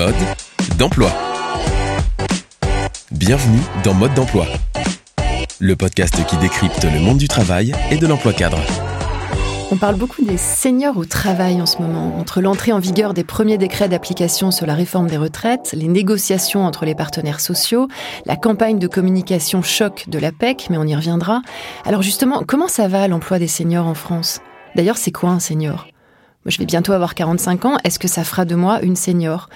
mode d'emploi. Bienvenue dans Mode d'emploi, le podcast qui décrypte le monde du travail et de l'emploi cadre. On parle beaucoup des seniors au travail en ce moment. Entre l'entrée en vigueur des premiers décrets d'application sur la réforme des retraites, les négociations entre les partenaires sociaux, la campagne de communication choc de la PEC, mais on y reviendra. Alors justement, comment ça va l'emploi des seniors en France? D'ailleurs, c'est quoi un senior? Moi, je vais bientôt avoir 45 ans. Est-ce que ça fera de moi une senior?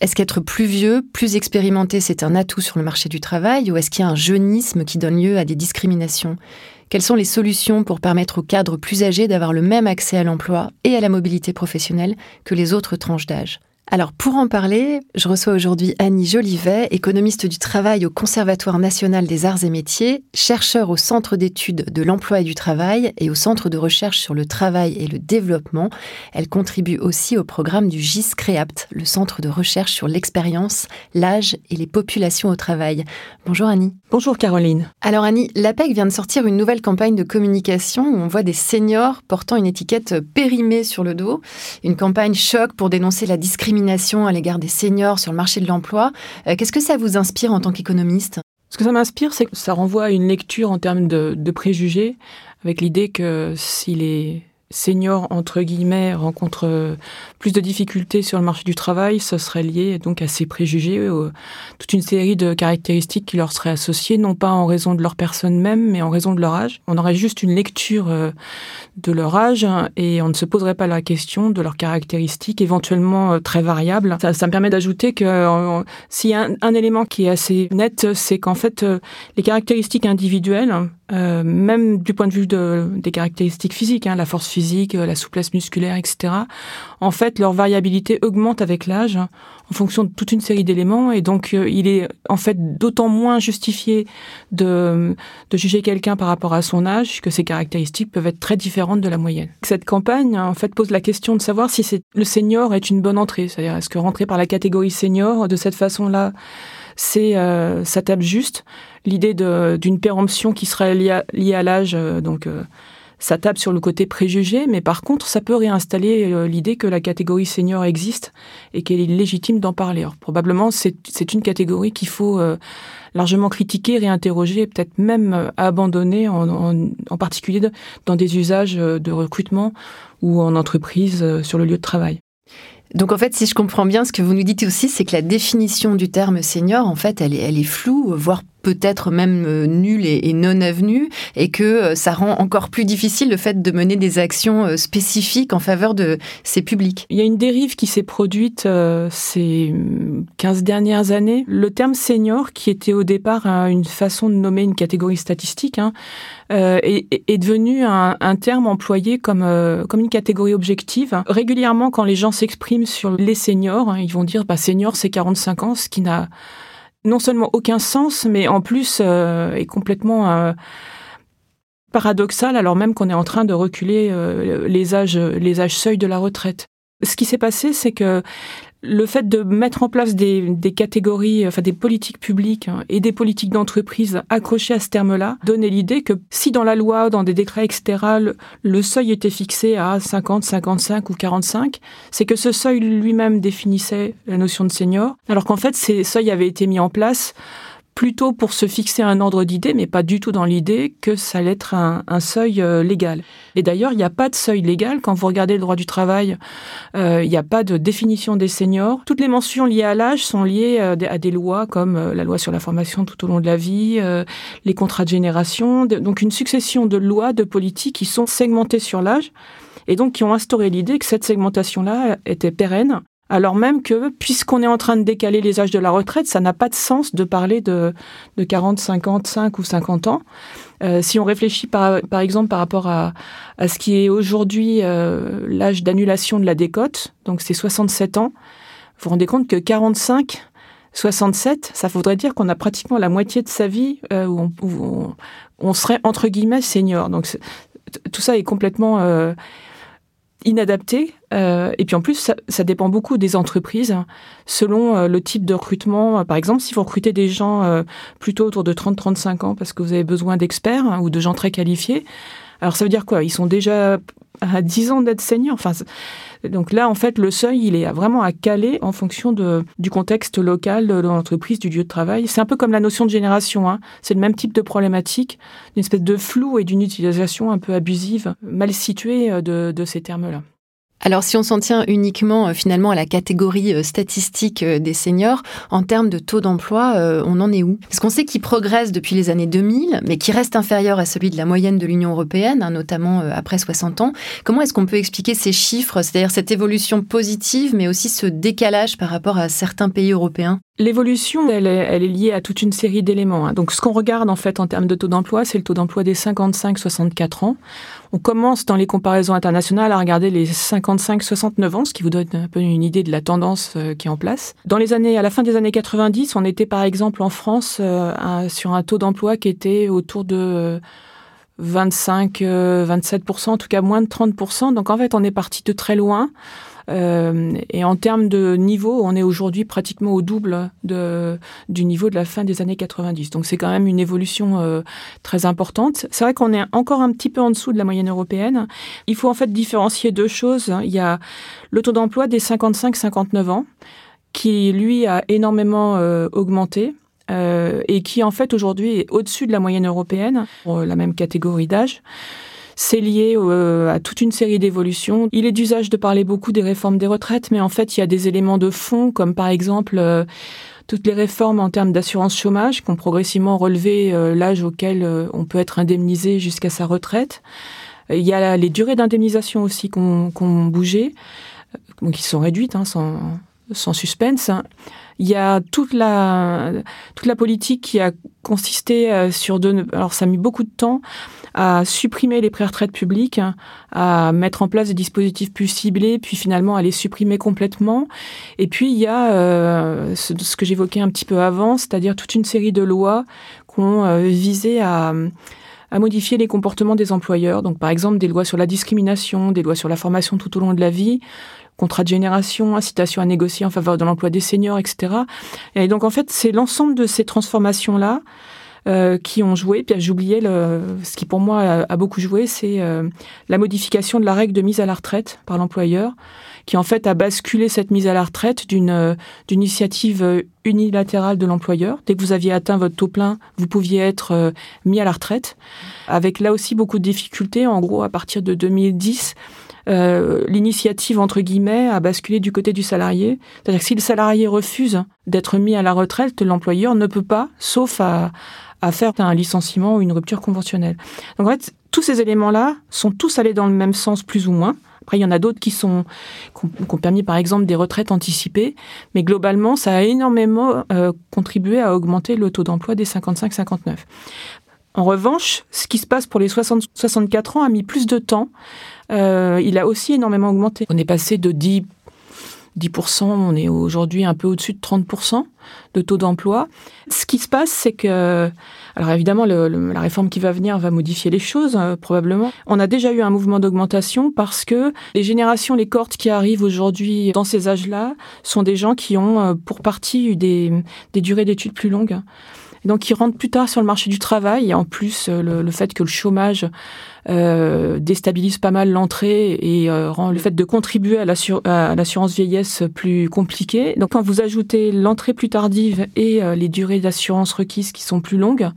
Est-ce qu'être plus vieux, plus expérimenté, c'est un atout sur le marché du travail ou est-ce qu'il y a un jeunisme qui donne lieu à des discriminations? Quelles sont les solutions pour permettre aux cadres plus âgés d'avoir le même accès à l'emploi et à la mobilité professionnelle que les autres tranches d'âge? Alors pour en parler, je reçois aujourd'hui Annie Jolivet, économiste du travail au Conservatoire national des arts et métiers, chercheur au Centre d'études de l'emploi et du travail et au Centre de recherche sur le travail et le développement. Elle contribue aussi au programme du GIS CREAPT, le Centre de recherche sur l'expérience, l'âge et les populations au travail. Bonjour Annie. Bonjour Caroline. Alors Annie, l'APEC vient de sortir une nouvelle campagne de communication où on voit des seniors portant une étiquette périmée sur le dos, une campagne choc pour dénoncer la discrimination à l'égard des seniors sur le marché de l'emploi. Euh, qu'est-ce que ça vous inspire en tant qu'économiste? Ce que ça m'inspire, c'est que ça renvoie à une lecture en termes de, de préjugés, avec l'idée que si les seniors, entre guillemets, rencontrent plus de difficultés sur le marché du travail, ce serait lié donc à ces préjugés, toute une série de caractéristiques qui leur seraient associées, non pas en raison de leur personne même, mais en raison de leur âge. On aurait juste une lecture euh, de leur âge et on ne se poserait pas la question de leurs caractéristiques éventuellement euh, très variables. Ça, ça me permet d'ajouter que euh, s'il y a un, un, élément qui est assez net, c'est qu'en fait, les caractéristiques individuelles, euh, même du point de vue de, des caractéristiques physiques, hein, la force physique, la souplesse musculaire, etc. En fait, leur variabilité augmente avec l'âge hein, en fonction de toute une série d'éléments, et donc euh, il est en fait d'autant moins justifié de, de juger quelqu'un par rapport à son âge que ses caractéristiques peuvent être très différentes de la moyenne. Cette campagne, en fait, pose la question de savoir si le senior est une bonne entrée, c'est-à-dire est-ce que rentrer par la catégorie senior de cette façon-là c'est euh, ça tape juste l'idée d'une péremption qui serait liée à, l'âge, euh, donc euh, ça tape sur le côté préjugé, mais par contre, ça peut réinstaller euh, l'idée que la catégorie senior existe et qu'elle est légitime d'en parler. Probablement, c'est une catégorie qu'il faut largement critiquer, réinterroger, peut-être même abandonner, en, en, en, particulier dans des usages de recrutement ou en entreprise sur le lieu de travail. Donc en fait, si je comprends bien, ce que vous nous dites aussi, c'est que la définition du terme senior, en fait, elle est, floue, voire peut-être même euh, nulle et, non avenue, et que euh, ça rend encore plus difficile le fait de mener des actions euh, spécifiques en faveur de ces publics. Il y a une dérive qui s'est produite ces 15 dernières années. Le terme senior, qui était au départ une façon de nommer une catégorie statistique, hein, est, devenu un, un, terme employé comme, comme une catégorie objective. Régulièrement, quand les gens s'expriment sur les seniors, hein, ils vont dire bah, senior c'est 45 ans, ce qui n'a non seulement aucun sens, mais en plus euh, est complètement euh, paradoxal, alors même qu'on est en train de reculer euh, les âges, les âges seuils de la retraite. Ce qui s'est passé, c'est que le fait de mettre en place des, catégories, enfin des politiques publiques hein, et des politiques d'entreprise accrochées à ce terme-là, donnait l'idée que si dans la loi, dans des décrets, etc., le, le seuil était fixé à 50, 55 ou 45, c'est que ce seuil lui-même définissait la notion de senior, alors qu'en fait ces seuils avaient été mis en place plutôt pour se fixer un ordre d'idée, mais pas du tout dans l'idée que ça allait être un, un seuil euh, légal. Et d'ailleurs, il n'y a pas de seuil légal. Quand vous regardez le droit du travail, euh, il n'y a pas de définition des seniors. Toutes les mentions liées à l'âge sont liées euh, à des lois comme la loi sur la formation tout au long de la vie, les contrats de génération, donc une succession de lois, de politiques qui sont segmentées sur l'âge et donc qui ont instauré l'idée que cette segmentation-là était pérenne alors même que, puisqu'on est en train de décaler les âges de la retraite, ça n'a pas de sens de parler de, de 40, 55 ou 50 ans. Euh, si on réfléchit par, par exemple par rapport à, à ce qui est aujourd'hui euh, l'âge d'annulation de la décote, donc c'est 67 ans, vous vous rendez compte que 45, 67, ça voudrait dire qu'on a pratiquement la moitié de sa vie euh, où, on, où on, on, serait entre guillemets senior. Donc tout ça est complètement euh, inadapté. Euh, et puis en plus, ça, dépend beaucoup des entreprises. Selon euh, le type de recrutement, par exemple, si vous recrutez des gens euh, plutôt autour de 30-35 ans parce que vous avez besoin d'experts hein, ou de gens très qualifiés, alors ça veut dire quoi? Ils sont déjà à 10 ans d'être senior. Enfin, donc là, en fait, le seuil, il est vraiment à caler en fonction de, du contexte local de l'entreprise, du lieu de travail. C'est un peu comme la notion de génération. Hein. C'est le même type de problématique, une espèce de flou et d'une utilisation un peu abusive, mal située euh, de, de ces termes-là. Alors si on s'en tient uniquement euh, finalement à la catégorie euh, statistique euh, des seniors, en termes de taux d'emploi, on en est où? Parce qu'on sait qu'il progresse depuis les années 2000, mais qui reste inférieur à celui de la moyenne de l'Union européenne, hein, notamment après 60 ans. Comment est-ce qu'on peut expliquer ces chiffres, c'est-à-dire cette évolution positive, mais aussi ce décalage par rapport à certains pays européens? L'évolution, elle, est liée à toute une série d'éléments. Hein. Donc, ce qu'on regarde en fait en termes de taux d'emploi, c'est le taux d'emploi des 55-64 ans. On commence dans les comparaisons internationales à regarder les 55-69 ans, ce qui vous donne un peu une idée de la tendance euh, qui est en place. Dans les années, à la fin des années 90, on était par exemple en France euh, sur un taux d'emploi qui était autour de 25, euh, 27%, en tout cas moins de 30%. Donc en fait, on est parti de très loin. Euh, et en termes de niveau, on est aujourd'hui pratiquement au double du niveau de la fin des années 90. Donc c'est quand même une évolution euh, très importante. C'est vrai qu'on est encore un petit peu en dessous de la moyenne européenne. Il faut en fait différencier deux choses. Il y a le taux d'emploi des 55-59 ans qui lui a énormément euh, augmenté. Et qui en fait aujourd'hui est au-dessus de la moyenne européenne pour la même catégorie d'âge. C'est lié euh, à toute une série d'évolutions. Il est d'usage de parler beaucoup des réformes des retraites, mais en fait, il y a des éléments de fond, comme par exemple euh, toutes les réformes en termes d'assurance chômage qui ont progressivement relevé euh, l'âge auquel on peut être indemnisé jusqu'à sa retraite. Il y a les durées d'indemnisation aussi qui ont bougé, qui sont réduites, hein, sans, sans suspense. Il y a toute la, toute la politique qui a consisté sur de... Alors ça a mis beaucoup de temps à supprimer les pré-retraites publiques, à mettre en place des dispositifs plus ciblés, puis finalement à les supprimer complètement. Et puis il y a euh, ce, que j'évoquais un petit peu avant, c'est-à-dire toute une série de lois qui ont euh, visé à modifier les comportements des employeurs. Donc, par exemple, des lois sur la discrimination, des lois sur la formation tout au long de la vie, contrat de génération, incitation à négocier en faveur de l'emploi des seniors, etc. Et donc, en fait, c'est l'ensemble de ces transformations-là euh, qui ont joué. Puis j'oubliais ce qui pour moi a, beaucoup joué, c'est euh, la modification de la règle de mise à la retraite par l'employeur, qui en fait a basculé cette mise à la retraite d'une euh, d'une initiative unilatérale de l'employeur. Dès que vous aviez atteint votre taux plein, vous pouviez être mis à la retraite, avec là aussi beaucoup de difficultés. En gros, à partir de 2010. Euh, l'initiative entre guillemets a basculé du côté du salarié. C'est-à-dire que si le salarié refuse d'être mis à la retraite, l'employeur ne peut pas, sauf à, à faire un licenciement ou une rupture conventionnelle. Donc en fait, tous ces éléments-là sont tous allés dans le même sens plus ou moins. Après, il y en a d'autres qui sont qui ont, permis, par exemple, des retraites anticipées, mais globalement, ça a énormément euh, contribué à augmenter le taux d'emploi des 55-59. En revanche, ce qui se passe pour les 60, 64 ans a mis plus de temps. Euh, il a aussi énormément augmenté. On est passé de 10 10%, on est aujourd'hui un peu au-dessus de 30% de taux d'emploi. Ce qui se passe, c'est que, alors évidemment, la réforme qui va venir va modifier les choses, euh, probablement. On a déjà eu un mouvement d'augmentation parce que les générations, les cohortes qui arrivent aujourd'hui dans ces âges-là sont des gens qui ont, euh, pour partie, eu des, des durées d'études plus longues. Donc, qui rentrent plus tard sur le marché du travail. Et en plus, euh, le fait que le chômage euh, déstabilise pas mal l'entrée et euh, rend le fait de contribuer à l'assurance vieillesse plus compliqué. Donc quand vous ajoutez l'entrée plus tardive et les durées d'assurance requises qui sont plus longues,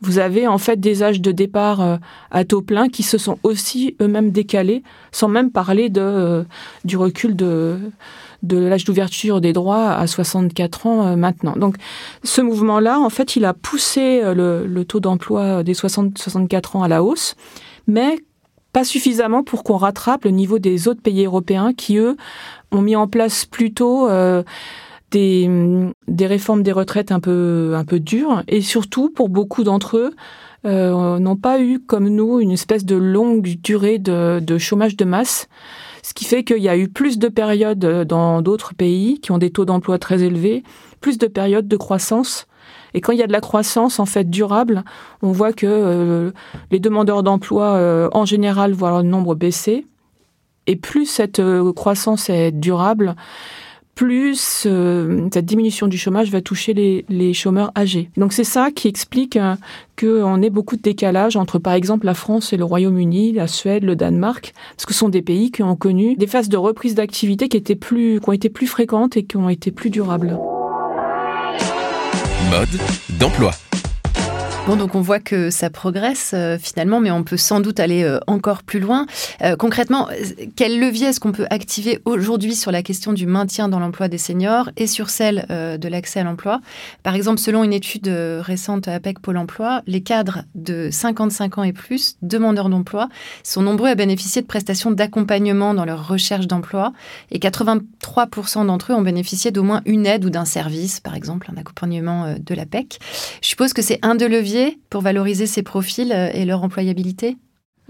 vous avez en fait des âges de départ à taux plein qui se sont aussi eux-mêmes décalés, sans même parler de, du recul de, de l'âge d'ouverture des droits à 64 ans maintenant. Donc ce mouvement-là, en fait, il a poussé le, le taux d'emploi des 60-64 ans à la hausse mais pas suffisamment pour qu'on rattrape le niveau des autres pays européens qui, eux, ont mis en place plutôt euh, des, réformes des retraites un peu, un peu dures et surtout, pour beaucoup d'entre eux, euh, n'ont pas eu, comme nous, une espèce de longue durée de chômage de masse, ce qui fait qu'il y a eu plus de périodes dans d'autres pays qui ont des taux d'emploi très élevés, plus de périodes de croissance et quand il y a de la croissance en fait durable, on voit que euh, les demandeurs d'emploi euh, en général voient leur nombre baisser. Et plus cette euh, croissance est durable, plus euh, cette diminution du chômage va toucher les, chômeurs âgés. Donc c'est ça qui explique euh, qu'on ait beaucoup de décalage entre par exemple la France et le Royaume-Uni, la Suède, le Danemark, parce que ce sont des pays qui ont connu des phases de reprise d'activité qui qui ont été plus fréquentes et qui ont été plus durables. Mode d'emploi. Bon, donc on voit que ça progresse euh, finalement, mais on peut sans doute aller euh, encore plus loin. Euh, concrètement, quel levier est-ce qu'on peut activer aujourd'hui sur la question du maintien dans l'emploi des seniors et sur celle de l'accès à l'emploi? Par exemple, selon une étude récente à APEC Pôle Emploi, les cadres de 55 ans et plus, demandeurs d'emploi, sont nombreux à bénéficier de prestations d'accompagnement dans leur recherche d'emploi et 83% d'entre eux ont bénéficié d'au moins une aide ou d'un service, par exemple un accompagnement de l'APEC. Je suppose que c'est un de leviers pour valoriser ces profils euh, et leur employabilité?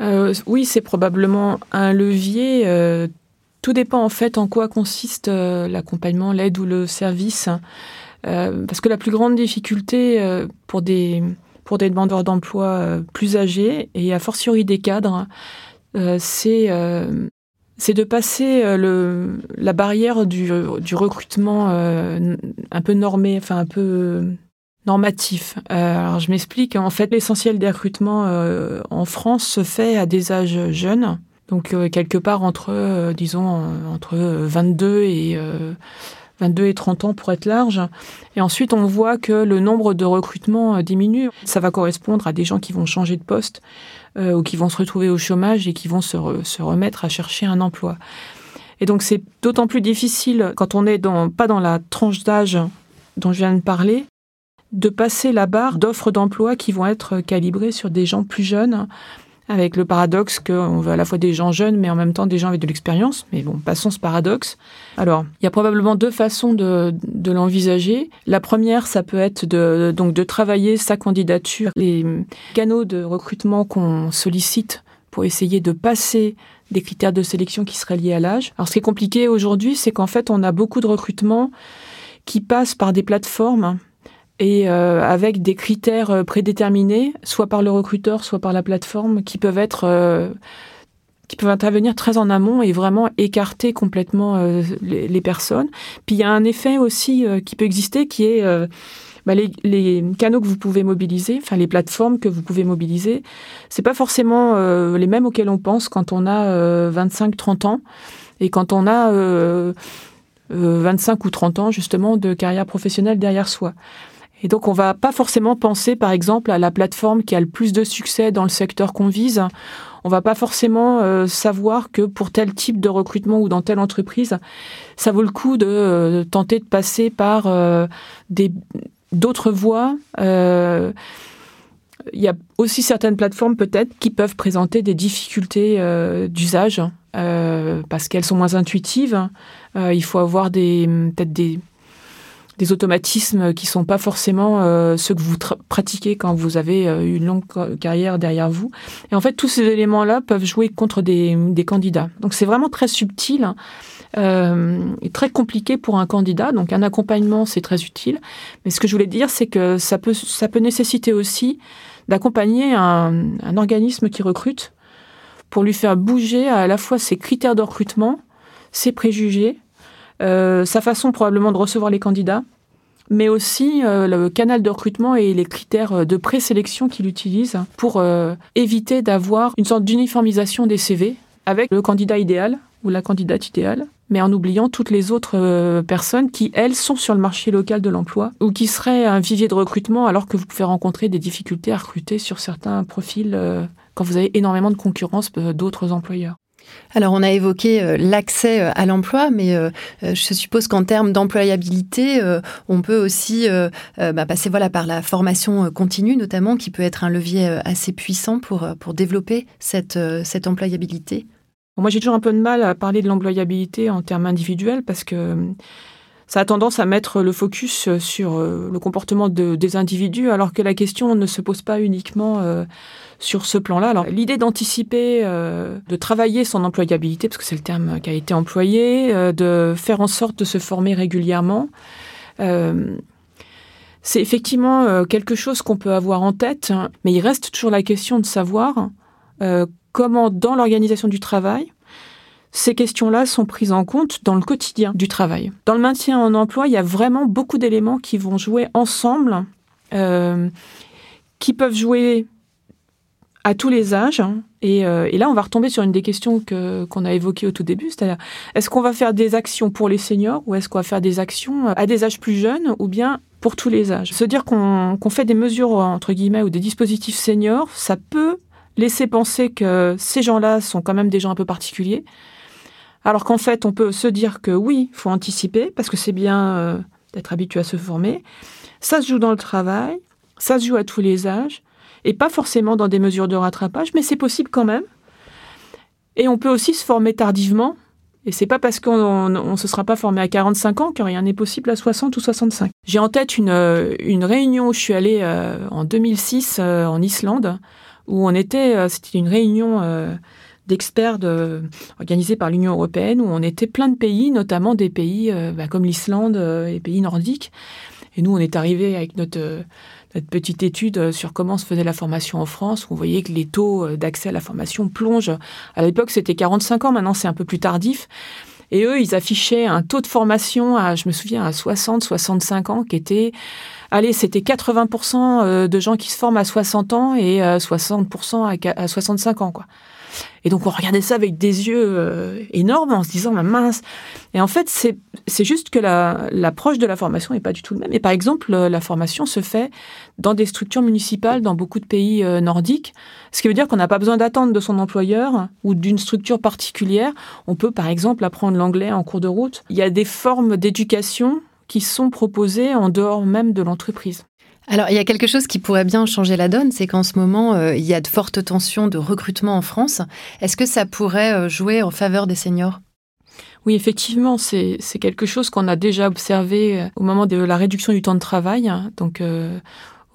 Euh, Oui, c'est probablement un levier. Euh, tout dépend en fait en quoi consiste l'accompagnement, l'aide ou le service. parce que la plus grande difficulté pour des, pour des demandeurs d'emploi plus âgés et a fortiori des cadres, c'est c'est de passer la barrière du, du recrutement un peu normé, enfin un peu normatif. Euh, alors je m'explique. En fait, l'essentiel des recrutements euh, en France se fait à des âges jeunes, donc euh, quelque part entre, disons, entre 22 et 22 et 30 ans pour être large. Et ensuite, on voit que le nombre de recrutements diminue. Ça va correspondre à des gens qui vont changer de poste ou qui vont se retrouver au chômage et qui vont se, se remettre à chercher un emploi. Et donc, c'est d'autant plus difficile quand on n'est dans, pas dans la tranche d'âge dont je viens de parler, de passer la barre d'offres d'emploi qui vont être calibrées sur des gens plus jeunes, avec le paradoxe qu'on veut à la fois des gens jeunes, mais en même temps des gens avec de l'expérience. Mais bon, passons ce paradoxe. Alors, il y a probablement deux façons de, l'envisager. La première, ça peut être de, donc de travailler sa candidature, les canaux de recrutement qu'on sollicite pour essayer de passer des critères de sélection qui seraient liés à l'âge. Alors, ce qui est compliqué aujourd'hui, c'est qu'en fait, on a beaucoup de recrutements qui passent par des plateformes et euh, avec des critères euh, prédéterminés, soit par le recruteur, soit par la plateforme, qui peuvent être euh, qui peuvent intervenir très en amont et vraiment écarter complètement les, personnes. Puis il y a un effet aussi qui peut exister, qui est bah, les, les, canaux que vous pouvez mobiliser, enfin les plateformes que vous pouvez mobiliser, c'est pas forcément les mêmes auxquels on pense quand on a 25-30 ans et quand on a 25 ou 30 ans justement de carrière professionnelle derrière soi. Et donc, on va pas forcément penser, par exemple, à la plateforme qui a le plus de succès dans le secteur qu'on vise. On va pas forcément euh, savoir que pour tel type de recrutement ou dans telle entreprise, ça vaut le coup de euh, tenter de passer par euh, d'autres voies. il y a aussi certaines plateformes peut-être qui peuvent présenter des difficultés d'usage parce qu'elles sont moins intuitives. il faut avoir peut-être des des automatismes qui sont pas forcément euh, ceux que vous pratiquez quand vous avez euh, une longue carrière derrière vous. Et en fait, tous ces éléments-là peuvent jouer contre des, candidats. Donc c'est vraiment très subtil euh, et très compliqué pour un candidat. Donc un accompagnement, c'est très utile. Mais ce que je voulais dire, c'est que ça peut, ça peut nécessiter aussi d'accompagner un, un organisme qui recrute pour lui faire bouger à la fois ses critères de recrutement, ses préjugés, sa façon probablement de recevoir les candidats, mais aussi euh, le canal de recrutement et les critères de présélection qu'il utilise pour euh, éviter d'avoir une sorte d'uniformisation des CV avec le candidat idéal ou la candidate idéale, mais en oubliant toutes les autres personnes qui, elles, sont sur le marché local de l'emploi ou qui seraient un vivier de recrutement alors que vous pouvez rencontrer des difficultés à recruter sur certains profils quand vous avez énormément de concurrence d'autres employeurs. Alors, on a évoqué euh, l'accès euh, à l'emploi, mais euh, je suppose qu'en termes d'employabilité, on peut aussi bah, passer voilà, par la formation continue, notamment, qui peut être un levier assez puissant pour, pour développer cette, cette employabilité. Moi, j'ai toujours un peu de mal à parler de l'employabilité en termes individuels parce que ça a tendance à mettre le focus sur le comportement des individus, alors que la question ne se pose pas uniquement sur ce plan-là. Alors l'idée d'anticiper, euh, de travailler son employabilité, parce que c'est le terme qui a été employé, euh, de faire en sorte de se former régulièrement, euh, c'est effectivement quelque chose qu'on peut avoir en tête, mais il reste toujours la question de savoir comment dans l'organisation du travail, ces questions-là sont prises en compte dans le quotidien du travail. Dans le maintien en emploi, il y a vraiment beaucoup d'éléments qui vont jouer ensemble, euh, qui peuvent jouer à tous les âges. Euh, et, là, on va retomber sur une des questions qu'on a évoquées au tout début, c'est-à-dire est-ce qu'on va faire des actions pour les seniors ou est-ce qu'on va faire des actions à des âges plus jeunes ou bien pour tous les âges? Se dire qu'on fait des mesures, entre guillemets, ou des dispositifs seniors, ça peut laisser penser que ces gens-là sont quand même des gens un peu particuliers. Alors qu'en fait, on peut se dire que oui, faut anticiper, parce que c'est bien euh, d'être habitué à se former. Ça se joue dans le travail, ça se joue à tous les âges et pas forcément dans des mesures de rattrapage, mais c'est possible quand même. Et on peut aussi se former tardivement. Et c'est pas parce qu'on ne se sera pas formé à 45 ans que rien n'est possible à 60 ou 65. J'ai en tête une, euh, une réunion où je suis allée euh, en 2006 euh, en Islande, où on était, c'était une réunion d'experts de, organisée par l'Union européenne, où on était plein de pays, notamment des pays bah, comme l'Islande et pays nordiques. Et nous, on est arrivé avec notre cette petite étude euh, sur comment se faisait la formation en France, où on voyait que les taux euh, d'accès à la formation plongent. À l'époque, c'était 45 ans, maintenant c'est un peu plus tardif. Et eux, ils affichaient un taux de formation à, je me souviens, à 60, 65 ans, qui était, allez, c'était 80% euh, de gens qui se forment à 60 ans et 60% à 65 ans, quoi. Et donc on regardait ça avec des yeux euh, énormes en se disant, ma mince. Et en fait, c'est juste que l'approche de la formation n'est pas du tout le même. Et par exemple, la formation se fait dans des structures municipales dans beaucoup de pays euh, nordiques, ce qui veut dire qu'on n'a pas besoin d'attendre de son employeur ou d'une structure particulière. On peut par exemple apprendre l'anglais en cours de route. Il y a des formes d'éducation qui sont proposées en dehors même de l'entreprise. Alors, il y a quelque chose qui pourrait bien changer la donne, c'est qu'en ce moment, euh, il y a de fortes tensions de recrutement en France. Est-ce que ça pourrait euh, jouer en faveur des seniors? Oui, effectivement, c'est quelque chose qu'on a déjà observé euh, au moment de la réduction du temps de travail.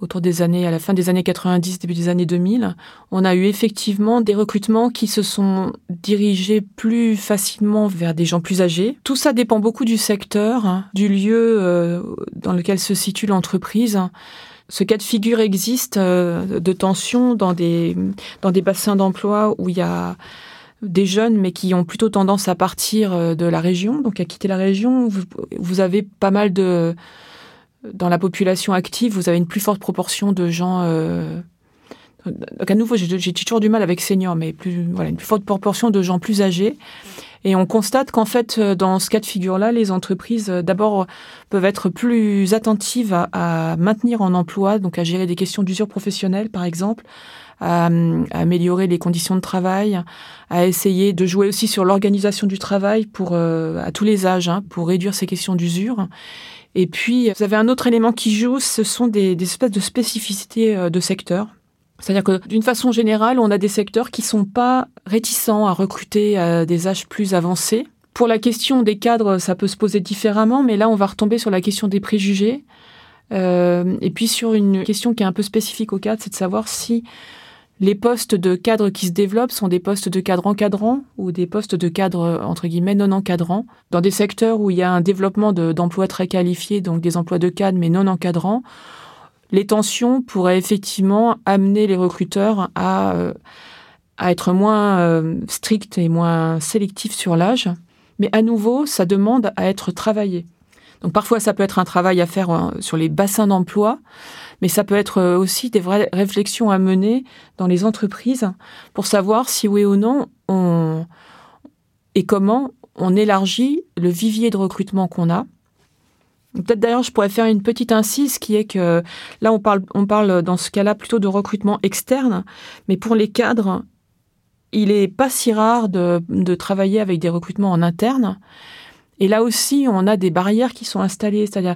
Autour des années, à la fin des années 90, début des années 2000, on a eu effectivement des recrutements qui se sont dirigés plus facilement vers des gens plus âgés. Tout ça dépend beaucoup du secteur, hein, du lieu euh, dans lequel se situe l'entreprise. Ce cas de figure existe euh, de tension dans des, dans des bassins d'emploi où il y a des jeunes, mais qui ont plutôt tendance à partir euh, de la région, donc à quitter la région. vous avez pas mal de dans la population active, vous avez une plus forte proportion de gens. Euh, donc à nouveau, j'ai toujours du mal avec seniors, mais plus, voilà, une plus forte proportion de gens plus âgés. Et on constate qu'en fait, euh, dans ce cas de figure-là, les entreprises, euh, d'abord, peuvent être plus attentives à, maintenir en emploi, donc à gérer des questions d'usure professionnelle, par exemple, à, améliorer les conditions de travail, à essayer de jouer aussi sur l'organisation du travail pour à tous les âges, hein, pour réduire ces questions d'usure. Et puis, vous avez un autre élément qui joue, ce sont des, espèces de spécificités euh, de secteur. C'est-à-dire que d'une façon générale, on a des secteurs qui sont pas réticents à recruter à des âges plus avancés. Pour la question des cadres, ça peut se poser différemment, mais là, on va retomber sur la question des préjugés. Euh, et puis sur une question qui est un peu spécifique au cadre, c'est de savoir si les postes de cadres qui se développent sont des postes de cadres encadrants ou des postes de cadres entre guillemets non encadrants. Dans des secteurs où il y a un développement d'emplois très qualifiés, donc des emplois de cadres mais non encadrants, les tensions pourraient effectivement amener les recruteurs à, euh, à être moins euh, stricts et moins sélectifs sur l'âge. Mais à nouveau, ça demande à être travaillé. Donc parfois, ça peut être un travail à faire euh, sur les bassins d'emploi mais ça peut être euh, aussi des vraies réflexions à mener dans les entreprises pour savoir si oui ou non on et comment on élargit le vivier de recrutement qu'on a. Peut-être d'ailleurs, je pourrais faire une petite incise qui est que là, on parle, on parle dans ce cas-là plutôt de recrutement externe, mais pour les cadres, il est pas si rare de, de travailler avec des recrutements en interne. Et là aussi, on a des barrières qui sont installées. C'est-à-dire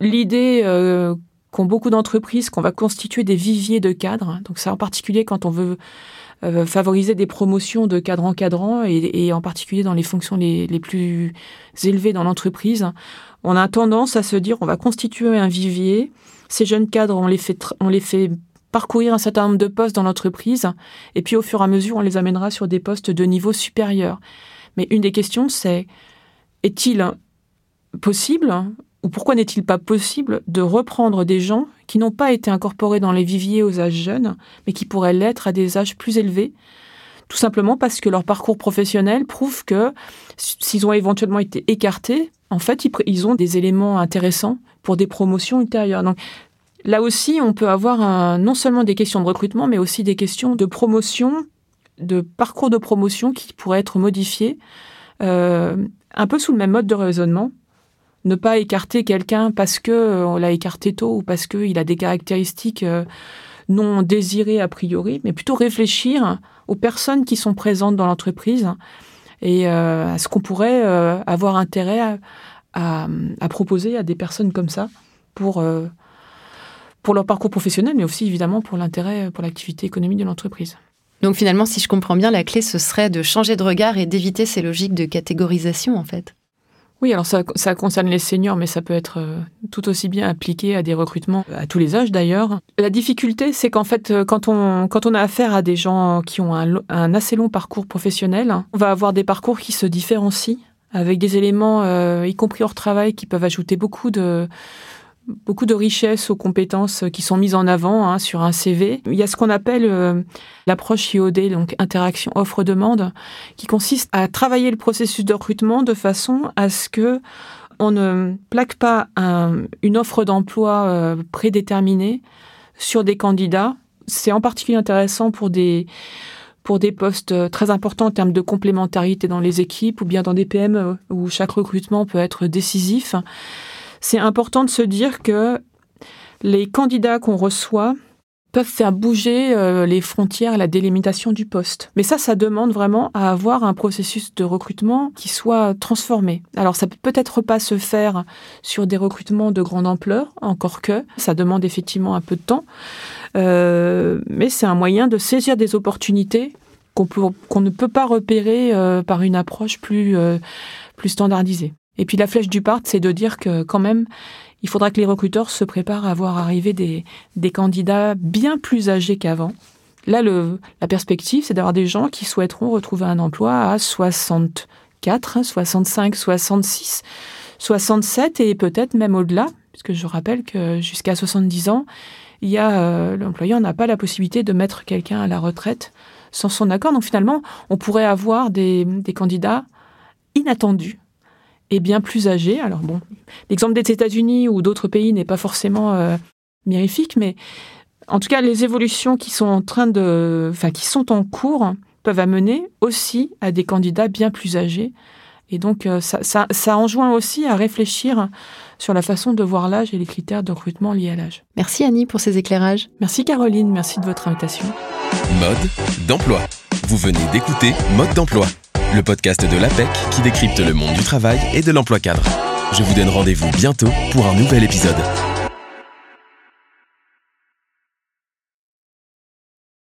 l'idée euh, qu'ont beaucoup d'entreprises, qu'on va constituer des viviers de cadres. Donc ça en particulier quand on veut euh, favoriser des promotions de cadres encadrants et, et en particulier dans les fonctions les, plus élevées dans l'entreprise. On a tendance à se dire on va constituer un vivier. Ces jeunes cadres, on les fait parcourir un certain nombre de postes dans l'entreprise et puis au fur et à mesure, on les amènera sur des postes de niveau supérieur. Mais une des questions, c'est est-il possible ou pourquoi n'est-il pas possible de reprendre des gens qui n'ont pas été incorporés dans les viviers aux âges jeunes, mais qui pourraient l'être à des âges plus élevés, tout simplement parce que leur parcours professionnel prouve que s'ils ont éventuellement été écartés, en fait, ils, ont des éléments intéressants pour des promotions ultérieures. Donc, là aussi, on peut avoir non seulement des questions de recrutement, mais aussi des questions de promotion, de parcours de promotion qui pourraient être modifiés, euh, un peu sous le même mode de raisonnement. Ne pas écarter quelqu'un parce que euh, on l'a écarté tôt ou parce qu'il a des caractéristiques euh, non désirées a priori, mais plutôt réfléchir aux personnes qui sont présentes dans l'entreprise et à ce qu'on pourrait avoir intérêt à, proposer à des personnes comme ça pour pour leur parcours professionnel, mais aussi évidemment pour l'intérêt pour l'activité économique de l'entreprise. Donc finalement, si je comprends bien, la clé, ce serait de changer de regard et d'éviter ces logiques de catégorisation, en fait. Oui, alors ça, concerne les seniors, mais ça peut être euh, tout aussi bien appliqué à des recrutements à tous les âges d'ailleurs. La difficulté, c'est qu'en fait, euh, quand on, quand on a affaire à des gens qui ont un, assez long parcours professionnel, on va avoir des parcours qui se différencient avec des éléments, euh, y compris hors travail, qui peuvent ajouter beaucoup de, beaucoup de richesses aux compétences qui sont mises en avant hein, sur un CV. Il y a ce qu'on appelle euh, l'approche IOD, donc interaction offre-demande, qui consiste à travailler le processus de recrutement de façon à ce que on ne plaque pas une offre d'emploi euh, prédéterminée sur des candidats. C'est en particulier intéressant pour des pour des postes euh, très importants en termes de complémentarité dans les équipes ou bien dans des PME où chaque recrutement peut être décisif c'est important de se dire que les candidats qu'on reçoit peuvent faire bouger euh, les frontières, la délimitation du poste. Mais ça, ça demande vraiment à avoir un processus de recrutement qui soit transformé. Alors ça peut peut-être pas se faire sur des recrutements de grande ampleur, encore que ça demande effectivement un peu de temps, euh, mais c'est un moyen de saisir des opportunités qu'on ne peut pas repérer euh, par une approche plus, plus standardisée. Et puis la flèche du part, c'est de dire que quand même, il faudra que les recruteurs se préparent à voir arriver des, des candidats bien plus âgés qu'avant. Là, le, la perspective, c'est d'avoir des gens qui souhaiteront retrouver un emploi à 64, 65, 66, 67 et peut-être même au-delà, puisque je rappelle que jusqu'à 70 ans, euh, l'employeur n'a pas la possibilité de mettre quelqu'un à la retraite sans son accord. Donc finalement, on pourrait avoir des, des candidats inattendus et bien plus âgés. Alors bon, l'exemple des États-Unis ou d'autres pays n'est pas forcément euh, mirifique, mais en tout cas, les évolutions qui sont en train de, enfin, qui sont en cours peuvent amener aussi à des candidats bien plus âgés. Et donc, euh, ça, ça, ça enjoint aussi à réfléchir sur la façon de voir l'âge et les critères de recrutement liés à l'âge. Merci Annie pour ces éclairages. Merci Caroline, merci de votre invitation. Mode d'emploi. Vous venez d'écouter Mode d'emploi le podcast de l'APEC qui décrypte le monde du travail et de l'emploi cadre. Je vous donne rendez-vous bientôt pour un nouvel épisode.